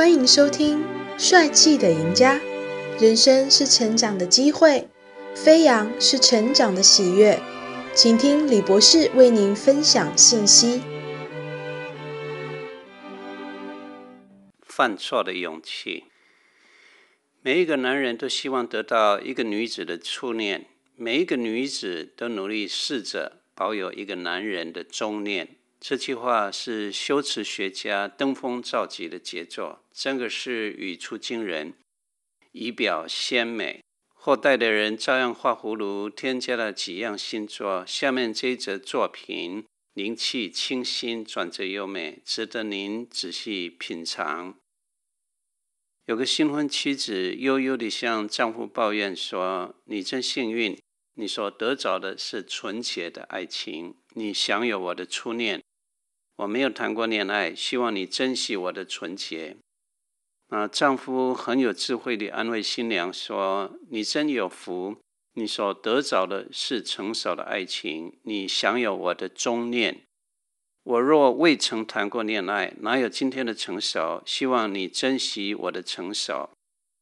欢迎收听《帅气的赢家》。人生是成长的机会，飞扬是成长的喜悦。请听李博士为您分享信息。犯错的勇气。每一个男人都希望得到一个女子的初恋，每一个女子都努力试着保有一个男人的终恋。这句话是修辞学家登峰造极的杰作，真的是语出惊人，仪表鲜美。后代的人照样画葫芦，添加了几样新作。下面这一则作品灵气清新，转折优美，值得您仔细品尝。有个新婚妻子悠悠地向丈夫抱怨说：“你真幸运，你所得着的是纯洁的爱情，你享有我的初恋。”我没有谈过恋爱，希望你珍惜我的纯洁。啊，丈夫很有智慧地安慰新娘说：“你真有福，你所得着的是成熟的爱情，你享有我的忠念。我若未曾谈过恋爱，哪有今天的成熟？希望你珍惜我的成熟。”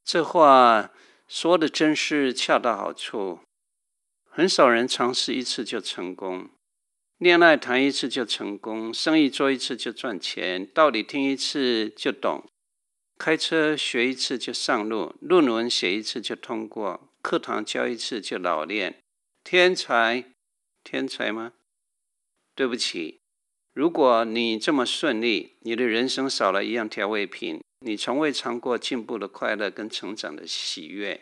这话说的真是恰到好处。很少人尝试一次就成功。恋爱谈一次就成功，生意做一次就赚钱，道理听一次就懂，开车学一次就上路，论文写一次就通过，课堂教一次就老练。天才，天才吗？对不起，如果你这么顺利，你的人生少了一样调味品，你从未尝过进步的快乐跟成长的喜悦。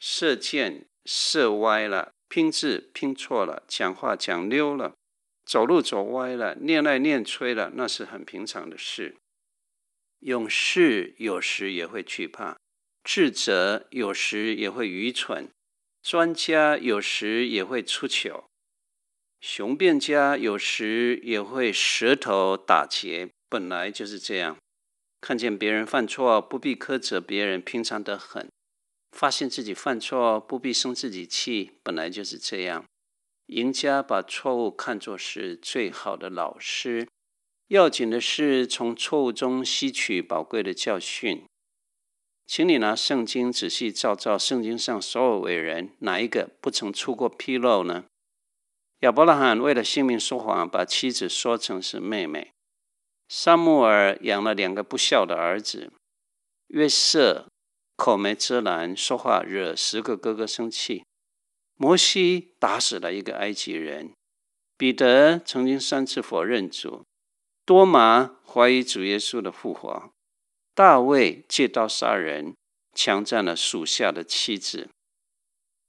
射箭射歪了，拼字拼错了，讲话讲溜了。走路走歪了，念爱念吹了，那是很平常的事。勇士有时也会惧怕，智者有时也会愚蠢，专家有时也会出糗，雄辩家有时也会舌头打结。本来就是这样。看见别人犯错，不必苛责别人，平常得很；发现自己犯错，不必生自己气，本来就是这样。赢家把错误看作是最好的老师，要紧的是从错误中吸取宝贵的教训。请你拿圣经仔细照照，圣经上所有伟人，哪一个不曾出过纰漏呢？亚伯拉罕为了性命说谎，把妻子说成是妹妹；撒母耳养了两个不孝的儿子；约瑟口没遮拦，说话惹十个哥哥生气。摩西打死了一个埃及人，彼得曾经三次否认主，多马怀疑主耶稣的复活，大卫借刀杀人，强占了属下的妻子。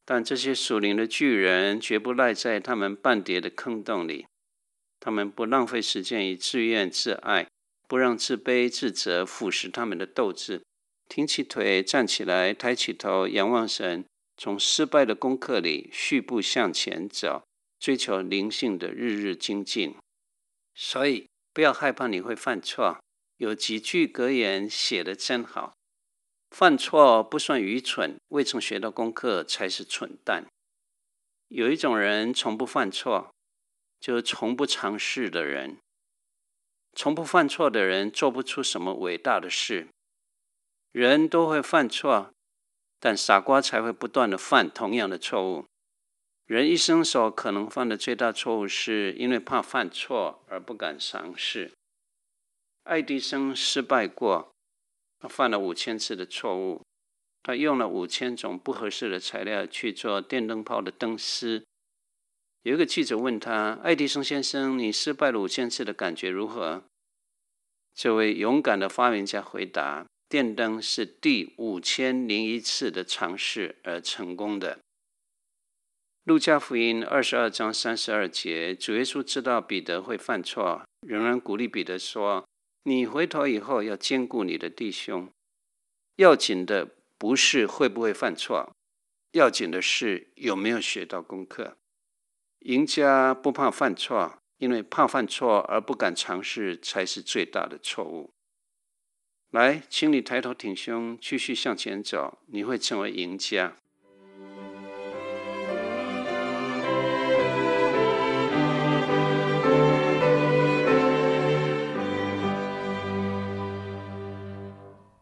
但这些属灵的巨人绝不赖在他们半叠的坑洞里，他们不浪费时间以自怨自艾，不让自卑自责腐蚀他们的斗志，挺起腿站起来，抬起头仰望神。从失败的功课里续步向前走，追求灵性的日日精进。所以不要害怕你会犯错。有几句格言写得真好：犯错不算愚蠢，未曾学到功课才是蠢蛋。有一种人从不犯错，就是从不尝试的人。从不犯错的人做不出什么伟大的事。人都会犯错。但傻瓜才会不断地犯同样的错误。人一生所可能犯的最大错误，是因为怕犯错而不敢尝试。爱迪生失败过，他犯了五千次的错误。他用了五千种不合适的材料去做电灯泡的灯丝。有一个记者问他：“爱迪生先生，你失败了五千次的感觉如何？”这位勇敢的发明家回答。电灯是第五千零一次的尝试而成功的。路加福音二十二章三十二节，主耶稣知道彼得会犯错，仍然鼓励彼得说：“你回头以后要兼顾你的弟兄。要紧的不是会不会犯错，要紧的是有没有学到功课。赢家不怕犯错，因为怕犯错而不敢尝试，才是最大的错误。”来，请你抬头挺胸，继续向前走，你会成为赢家。